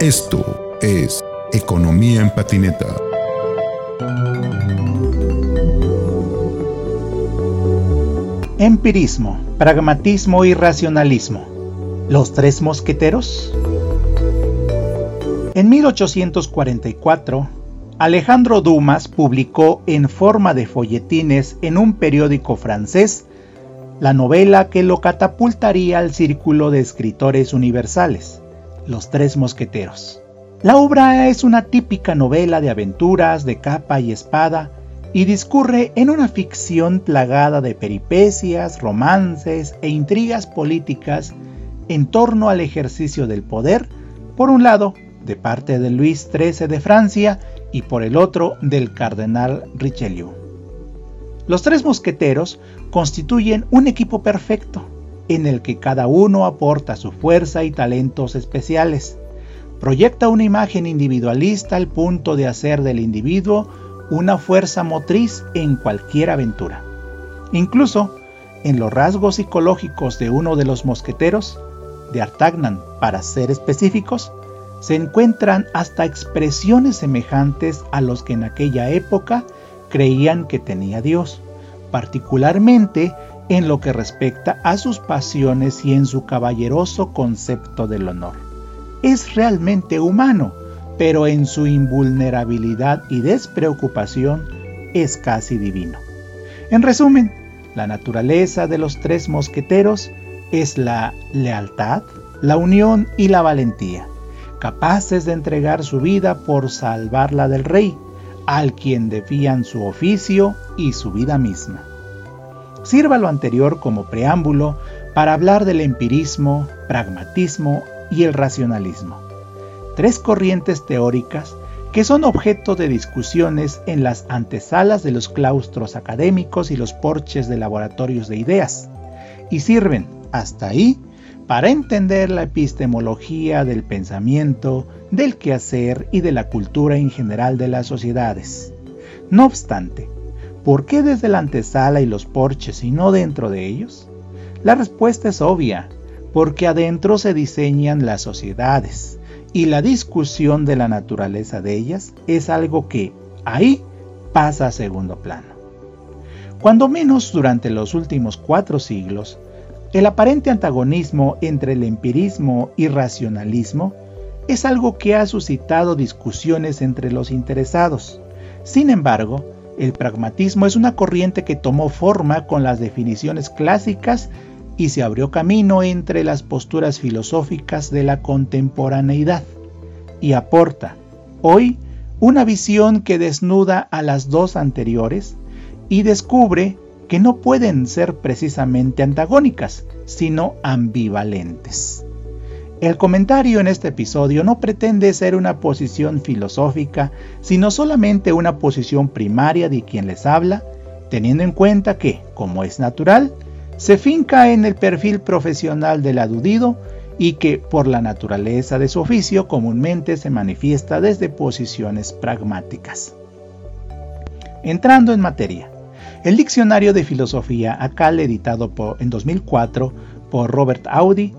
Esto es Economía en Patineta. Empirismo, pragmatismo y racionalismo. ¿Los tres mosqueteros? En 1844, Alejandro Dumas publicó en forma de folletines en un periódico francés la novela que lo catapultaría al círculo de escritores universales, Los Tres Mosqueteros. La obra es una típica novela de aventuras de capa y espada y discurre en una ficción plagada de peripecias, romances e intrigas políticas en torno al ejercicio del poder, por un lado, de parte de Luis XIII de Francia y por el otro del cardenal Richelieu. Los tres mosqueteros constituyen un equipo perfecto, en el que cada uno aporta su fuerza y talentos especiales. Proyecta una imagen individualista al punto de hacer del individuo una fuerza motriz en cualquier aventura. Incluso en los rasgos psicológicos de uno de los mosqueteros, de Artagnan para ser específicos, se encuentran hasta expresiones semejantes a los que en aquella época creían que tenía Dios, particularmente en lo que respecta a sus pasiones y en su caballeroso concepto del honor. Es realmente humano, pero en su invulnerabilidad y despreocupación es casi divino. En resumen, la naturaleza de los tres mosqueteros es la lealtad, la unión y la valentía, capaces de entregar su vida por salvarla del rey, al quien defían su oficio y su vida misma. Sirva lo anterior como preámbulo para hablar del empirismo, pragmatismo y el racionalismo, tres corrientes teóricas que son objeto de discusiones en las antesalas de los claustros académicos y los porches de laboratorios de ideas, y sirven, hasta ahí, para entender la epistemología del pensamiento, del quehacer y de la cultura en general de las sociedades. No obstante, ¿por qué desde la antesala y los porches y no dentro de ellos? La respuesta es obvia, porque adentro se diseñan las sociedades y la discusión de la naturaleza de ellas es algo que ahí pasa a segundo plano. Cuando menos durante los últimos cuatro siglos, el aparente antagonismo entre el empirismo y racionalismo es algo que ha suscitado discusiones entre los interesados. Sin embargo, el pragmatismo es una corriente que tomó forma con las definiciones clásicas y se abrió camino entre las posturas filosóficas de la contemporaneidad y aporta, hoy, una visión que desnuda a las dos anteriores y descubre que no pueden ser precisamente antagónicas, sino ambivalentes. El comentario en este episodio no pretende ser una posición filosófica, sino solamente una posición primaria de quien les habla, teniendo en cuenta que, como es natural, se finca en el perfil profesional del adudido y que, por la naturaleza de su oficio, comúnmente se manifiesta desde posiciones pragmáticas. Entrando en materia, el Diccionario de Filosofía ACAL, editado en 2004 por Robert Audi,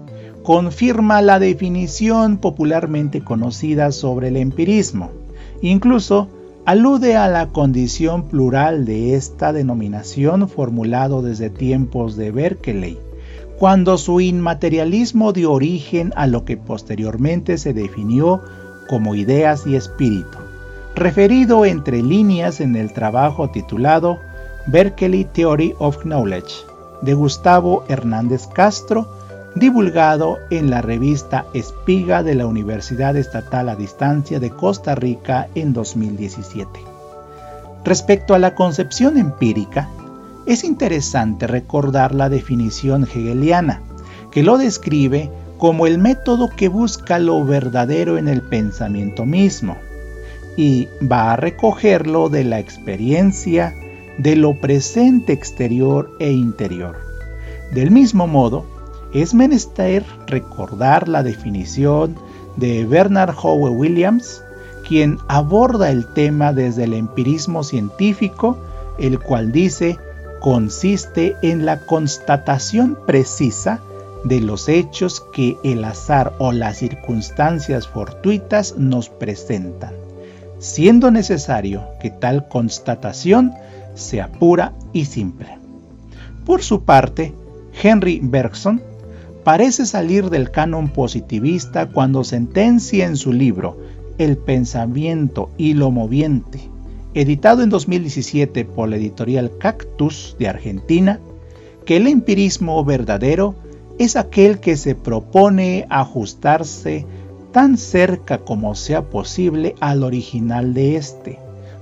confirma la definición popularmente conocida sobre el empirismo. Incluso alude a la condición plural de esta denominación formulado desde tiempos de Berkeley, cuando su inmaterialismo dio origen a lo que posteriormente se definió como ideas y espíritu, referido entre líneas en el trabajo titulado Berkeley Theory of Knowledge de Gustavo Hernández Castro, divulgado en la revista Espiga de la Universidad Estatal a Distancia de Costa Rica en 2017. Respecto a la concepción empírica, es interesante recordar la definición hegeliana, que lo describe como el método que busca lo verdadero en el pensamiento mismo, y va a recogerlo de la experiencia, de lo presente exterior e interior. Del mismo modo, es menester recordar la definición de Bernard Howe Williams, quien aborda el tema desde el empirismo científico, el cual dice consiste en la constatación precisa de los hechos que el azar o las circunstancias fortuitas nos presentan, siendo necesario que tal constatación sea pura y simple. Por su parte, Henry Bergson parece salir del canon positivista cuando sentencia en su libro El pensamiento y lo moviente, editado en 2017 por la editorial Cactus de Argentina, que el empirismo verdadero es aquel que se propone ajustarse tan cerca como sea posible al original de éste,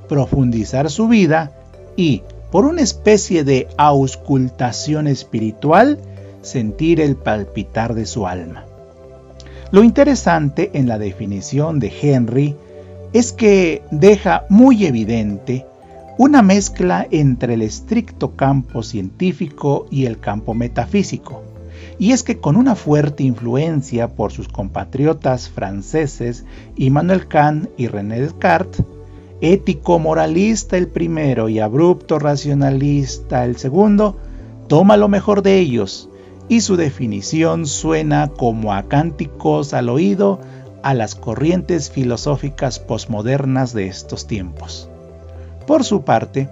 profundizar su vida y, por una especie de auscultación espiritual, sentir el palpitar de su alma. Lo interesante en la definición de Henry es que deja muy evidente una mezcla entre el estricto campo científico y el campo metafísico. Y es que con una fuerte influencia por sus compatriotas franceses Immanuel Kant y René Descartes, ético moralista el primero y abrupto racionalista el segundo, toma lo mejor de ellos y su definición suena como a cánticos al oído a las corrientes filosóficas posmodernas de estos tiempos. Por su parte,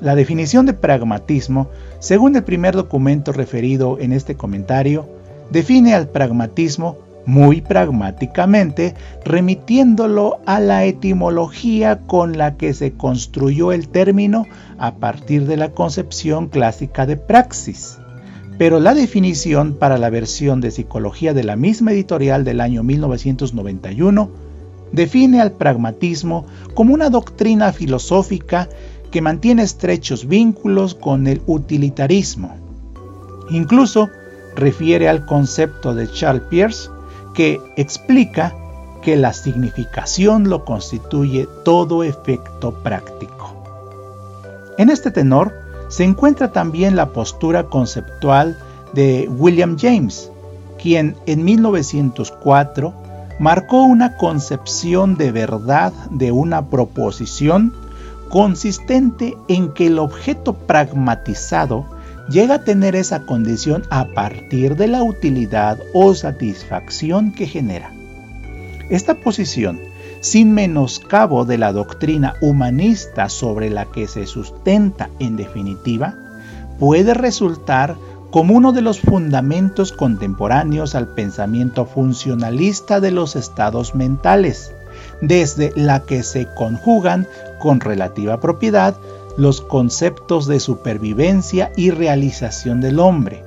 la definición de pragmatismo, según el primer documento referido en este comentario, define al pragmatismo muy pragmáticamente, remitiéndolo a la etimología con la que se construyó el término a partir de la concepción clásica de praxis pero la definición para la versión de psicología de la misma editorial del año 1991 define al pragmatismo como una doctrina filosófica que mantiene estrechos vínculos con el utilitarismo. Incluso refiere al concepto de Charles Peirce que explica que la significación lo constituye todo efecto práctico. En este tenor, se encuentra también la postura conceptual de William James, quien en 1904 marcó una concepción de verdad de una proposición consistente en que el objeto pragmatizado llega a tener esa condición a partir de la utilidad o satisfacción que genera. Esta posición sin menoscabo de la doctrina humanista sobre la que se sustenta en definitiva, puede resultar como uno de los fundamentos contemporáneos al pensamiento funcionalista de los estados mentales, desde la que se conjugan con relativa propiedad los conceptos de supervivencia y realización del hombre,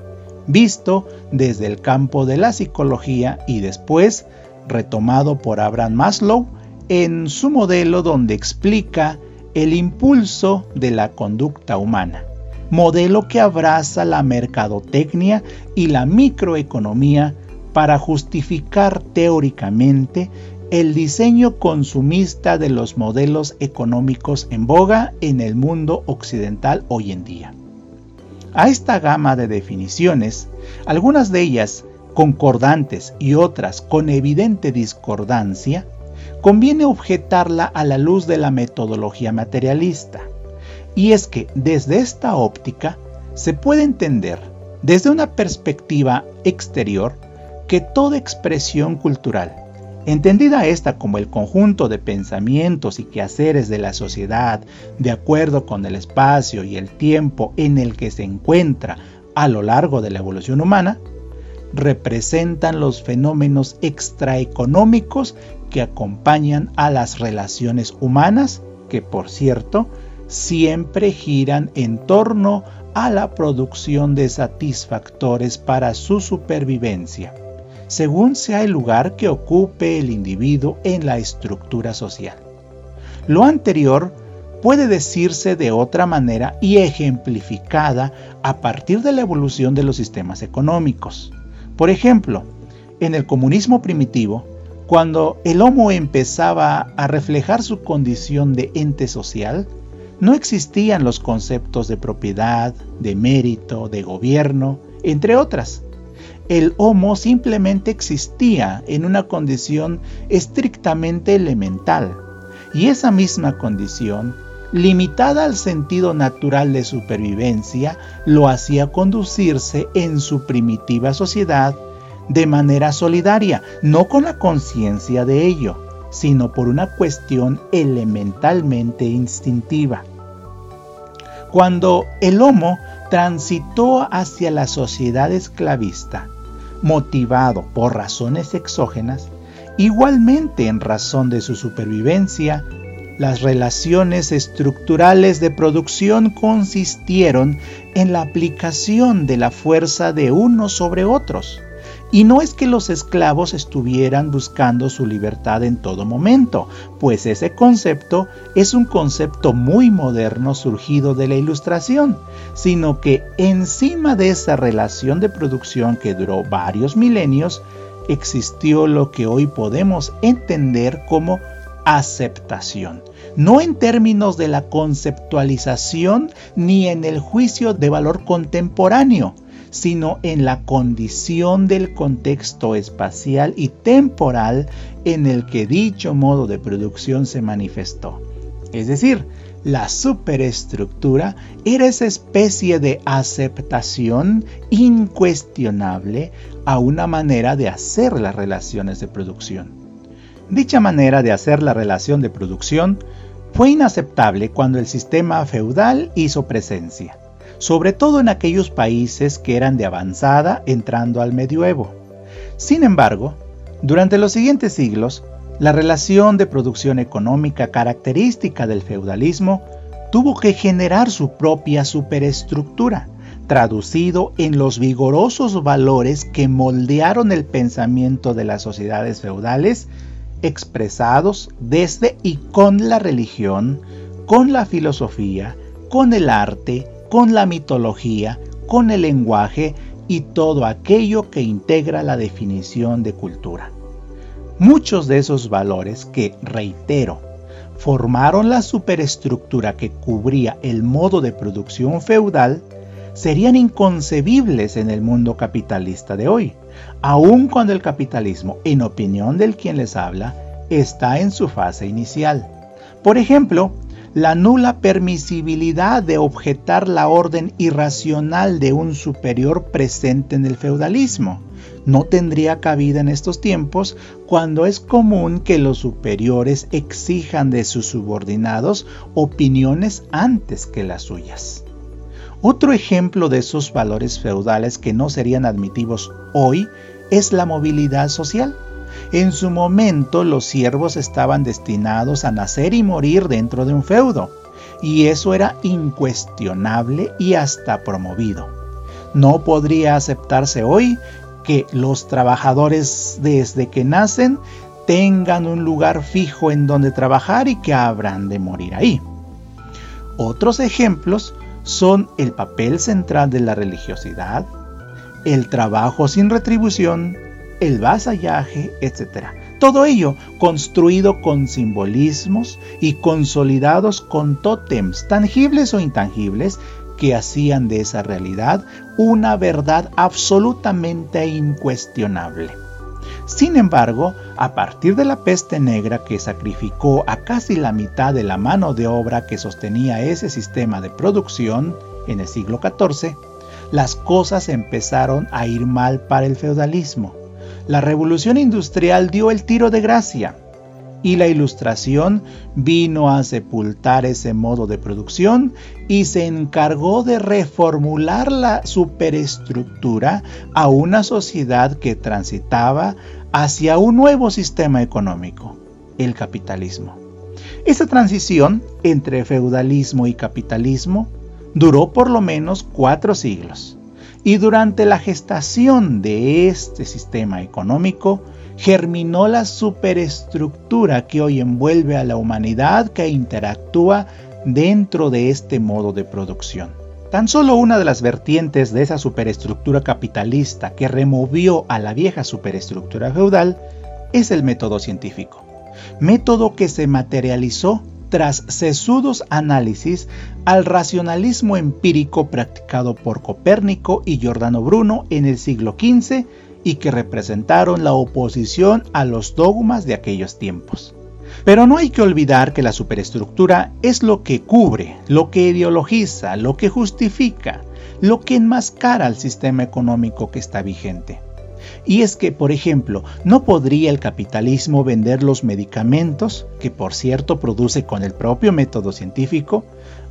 visto desde el campo de la psicología y después retomado por Abraham Maslow en su modelo donde explica el impulso de la conducta humana, modelo que abraza la mercadotecnia y la microeconomía para justificar teóricamente el diseño consumista de los modelos económicos en boga en el mundo occidental hoy en día. A esta gama de definiciones, algunas de ellas concordantes y otras con evidente discordancia, conviene objetarla a la luz de la metodología materialista. Y es que desde esta óptica se puede entender, desde una perspectiva exterior, que toda expresión cultural, entendida esta como el conjunto de pensamientos y quehaceres de la sociedad de acuerdo con el espacio y el tiempo en el que se encuentra a lo largo de la evolución humana, representan los fenómenos extraeconómicos que acompañan a las relaciones humanas, que por cierto, siempre giran en torno a la producción de satisfactores para su supervivencia, según sea el lugar que ocupe el individuo en la estructura social. Lo anterior puede decirse de otra manera y ejemplificada a partir de la evolución de los sistemas económicos. Por ejemplo, en el comunismo primitivo, cuando el Homo empezaba a reflejar su condición de ente social, no existían los conceptos de propiedad, de mérito, de gobierno, entre otras. El Homo simplemente existía en una condición estrictamente elemental, y esa misma condición limitada al sentido natural de supervivencia, lo hacía conducirse en su primitiva sociedad de manera solidaria, no con la conciencia de ello, sino por una cuestión elementalmente instintiva. Cuando el Homo transitó hacia la sociedad esclavista, motivado por razones exógenas, igualmente en razón de su supervivencia, las relaciones estructurales de producción consistieron en la aplicación de la fuerza de unos sobre otros. Y no es que los esclavos estuvieran buscando su libertad en todo momento, pues ese concepto es un concepto muy moderno surgido de la ilustración, sino que encima de esa relación de producción que duró varios milenios, existió lo que hoy podemos entender como aceptación, no en términos de la conceptualización ni en el juicio de valor contemporáneo, sino en la condición del contexto espacial y temporal en el que dicho modo de producción se manifestó. Es decir, la superestructura era esa especie de aceptación incuestionable a una manera de hacer las relaciones de producción. Dicha manera de hacer la relación de producción fue inaceptable cuando el sistema feudal hizo presencia, sobre todo en aquellos países que eran de avanzada entrando al medioevo. Sin embargo, durante los siguientes siglos, la relación de producción económica característica del feudalismo tuvo que generar su propia superestructura, traducido en los vigorosos valores que moldearon el pensamiento de las sociedades feudales expresados desde y con la religión, con la filosofía, con el arte, con la mitología, con el lenguaje y todo aquello que integra la definición de cultura. Muchos de esos valores que, reitero, formaron la superestructura que cubría el modo de producción feudal, serían inconcebibles en el mundo capitalista de hoy aun cuando el capitalismo, en opinión del quien les habla, está en su fase inicial. Por ejemplo, la nula permisibilidad de objetar la orden irracional de un superior presente en el feudalismo no tendría cabida en estos tiempos cuando es común que los superiores exijan de sus subordinados opiniones antes que las suyas. Otro ejemplo de esos valores feudales que no serían admitidos hoy es la movilidad social. En su momento los siervos estaban destinados a nacer y morir dentro de un feudo, y eso era incuestionable y hasta promovido. No podría aceptarse hoy que los trabajadores desde que nacen tengan un lugar fijo en donde trabajar y que habrán de morir ahí. Otros ejemplos son el papel central de la religiosidad, el trabajo sin retribución, el vasallaje, etc. Todo ello construido con simbolismos y consolidados con tótems tangibles o intangibles que hacían de esa realidad una verdad absolutamente incuestionable. Sin embargo, a partir de la peste negra que sacrificó a casi la mitad de la mano de obra que sostenía ese sistema de producción en el siglo XIV, las cosas empezaron a ir mal para el feudalismo. La revolución industrial dio el tiro de gracia y la ilustración vino a sepultar ese modo de producción y se encargó de reformular la superestructura a una sociedad que transitaba hacia un nuevo sistema económico, el capitalismo. Esa transición entre feudalismo y capitalismo duró por lo menos cuatro siglos y durante la gestación de este sistema económico germinó la superestructura que hoy envuelve a la humanidad que interactúa dentro de este modo de producción. Tan solo una de las vertientes de esa superestructura capitalista que removió a la vieja superestructura feudal es el método científico, método que se materializó tras sesudos análisis al racionalismo empírico practicado por Copérnico y Giordano Bruno en el siglo XV y que representaron la oposición a los dogmas de aquellos tiempos. Pero no hay que olvidar que la superestructura es lo que cubre, lo que ideologiza, lo que justifica, lo que enmascara al sistema económico que está vigente. Y es que, por ejemplo, ¿no podría el capitalismo vender los medicamentos, que por cierto produce con el propio método científico,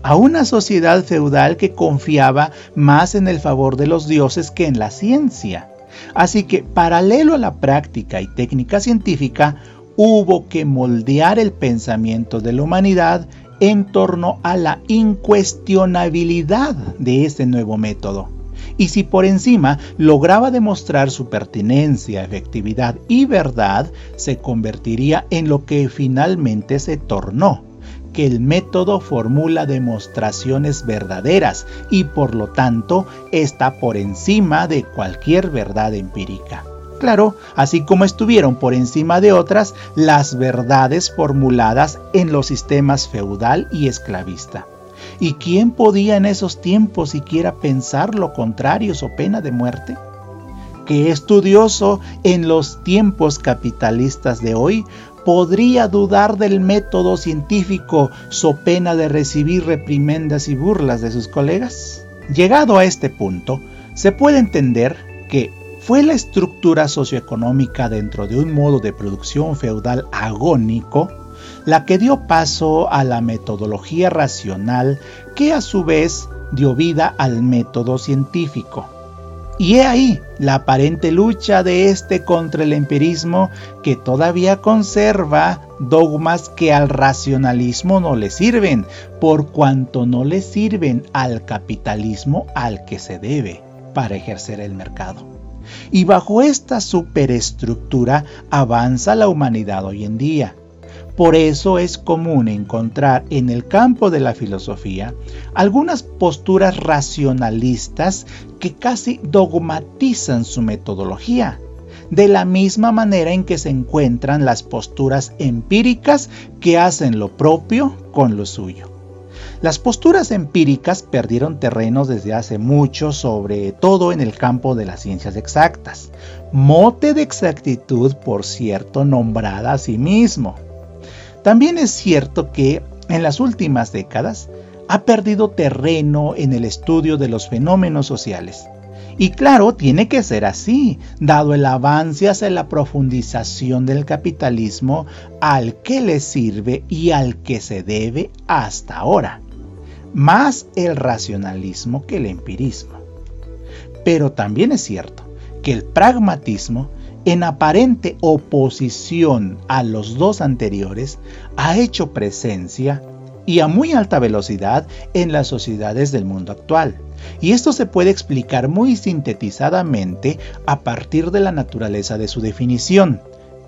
a una sociedad feudal que confiaba más en el favor de los dioses que en la ciencia? Así que, paralelo a la práctica y técnica científica, hubo que moldear el pensamiento de la humanidad en torno a la incuestionabilidad de ese nuevo método. Y si por encima lograba demostrar su pertinencia, efectividad y verdad, se convertiría en lo que finalmente se tornó, que el método formula demostraciones verdaderas y por lo tanto está por encima de cualquier verdad empírica. Claro, así como estuvieron por encima de otras las verdades formuladas en los sistemas feudal y esclavista. ¿Y quién podía en esos tiempos siquiera pensar lo contrario o pena de muerte? ¿Qué estudioso en los tiempos capitalistas de hoy podría dudar del método científico so pena de recibir reprimendas y burlas de sus colegas? Llegado a este punto, se puede entender que fue la estructura socioeconómica dentro de un modo de producción feudal agónico la que dio paso a la metodología racional que a su vez dio vida al método científico. Y he ahí la aparente lucha de este contra el empirismo que todavía conserva dogmas que al racionalismo no le sirven, por cuanto no le sirven al capitalismo al que se debe para ejercer el mercado. Y bajo esta superestructura avanza la humanidad hoy en día. Por eso es común encontrar en el campo de la filosofía algunas posturas racionalistas que casi dogmatizan su metodología, de la misma manera en que se encuentran las posturas empíricas que hacen lo propio con lo suyo. Las posturas empíricas perdieron terreno desde hace mucho, sobre todo en el campo de las ciencias exactas, mote de exactitud, por cierto, nombrada a sí mismo. También es cierto que en las últimas décadas ha perdido terreno en el estudio de los fenómenos sociales. Y claro, tiene que ser así, dado el avance hacia la profundización del capitalismo al que le sirve y al que se debe hasta ahora más el racionalismo que el empirismo. Pero también es cierto que el pragmatismo, en aparente oposición a los dos anteriores, ha hecho presencia y a muy alta velocidad en las sociedades del mundo actual. Y esto se puede explicar muy sintetizadamente a partir de la naturaleza de su definición.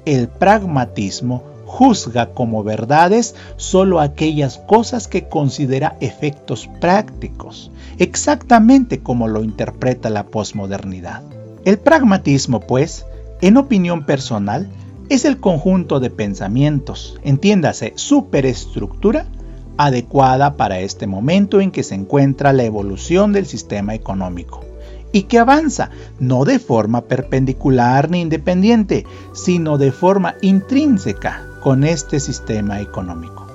El pragmatismo juzga como verdades solo aquellas cosas que considera efectos prácticos, exactamente como lo interpreta la posmodernidad. El pragmatismo, pues, en opinión personal, es el conjunto de pensamientos, entiéndase, superestructura, adecuada para este momento en que se encuentra la evolución del sistema económico y que avanza no de forma perpendicular ni independiente, sino de forma intrínseca con este sistema económico.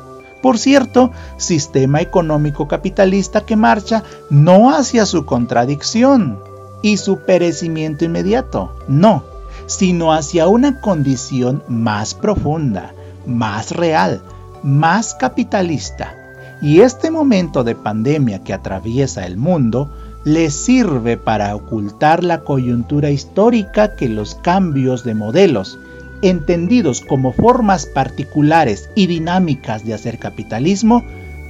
Por cierto, sistema económico capitalista que marcha no hacia su contradicción y su perecimiento inmediato, no, sino hacia una condición más profunda, más real, más capitalista. Y este momento de pandemia que atraviesa el mundo le sirve para ocultar la coyuntura histórica que los cambios de modelos, entendidos como formas particulares y dinámicas de hacer capitalismo,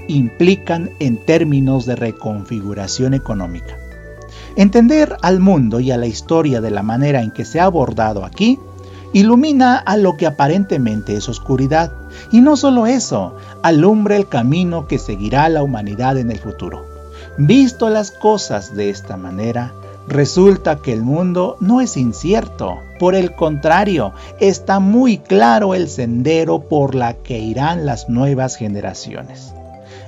implican en términos de reconfiguración económica. Entender al mundo y a la historia de la manera en que se ha abordado aquí ilumina a lo que aparentemente es oscuridad, y no solo eso, alumbra el camino que seguirá la humanidad en el futuro. Visto las cosas de esta manera, resulta que el mundo no es incierto. Por el contrario, está muy claro el sendero por la que irán las nuevas generaciones.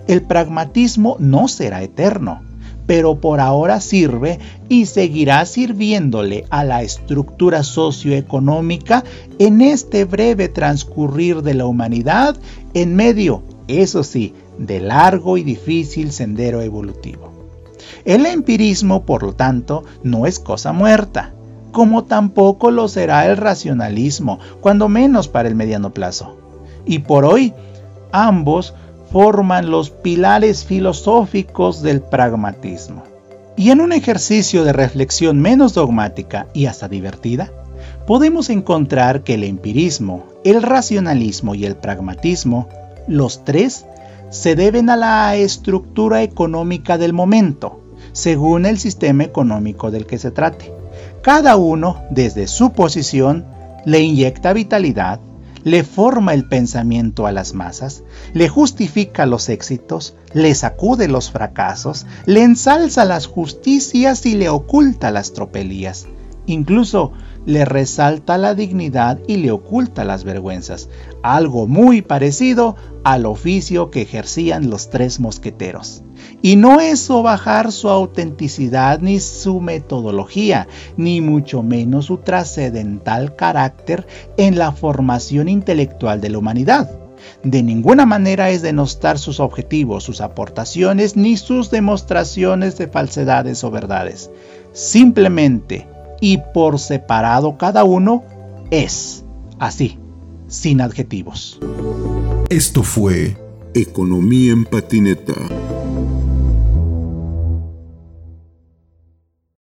El pragmatismo no será eterno, pero por ahora sirve y seguirá sirviéndole a la estructura socioeconómica en este breve transcurrir de la humanidad en medio, eso sí, de largo y difícil sendero evolutivo. El empirismo, por lo tanto, no es cosa muerta, como tampoco lo será el racionalismo, cuando menos para el mediano plazo. Y por hoy, ambos forman los pilares filosóficos del pragmatismo. Y en un ejercicio de reflexión menos dogmática y hasta divertida, podemos encontrar que el empirismo, el racionalismo y el pragmatismo, los tres, se deben a la estructura económica del momento, según el sistema económico del que se trate. Cada uno, desde su posición, le inyecta vitalidad, le forma el pensamiento a las masas, le justifica los éxitos, le sacude los fracasos, le ensalza las justicias y le oculta las tropelías. Incluso le resalta la dignidad y le oculta las vergüenzas, algo muy parecido al oficio que ejercían los tres mosqueteros. Y no es bajar su autenticidad ni su metodología, ni mucho menos su trascendental carácter en la formación intelectual de la humanidad. De ninguna manera es denostar sus objetivos, sus aportaciones, ni sus demostraciones de falsedades o verdades. Simplemente y por separado cada uno es así, sin adjetivos. Esto fue Economía en Patineta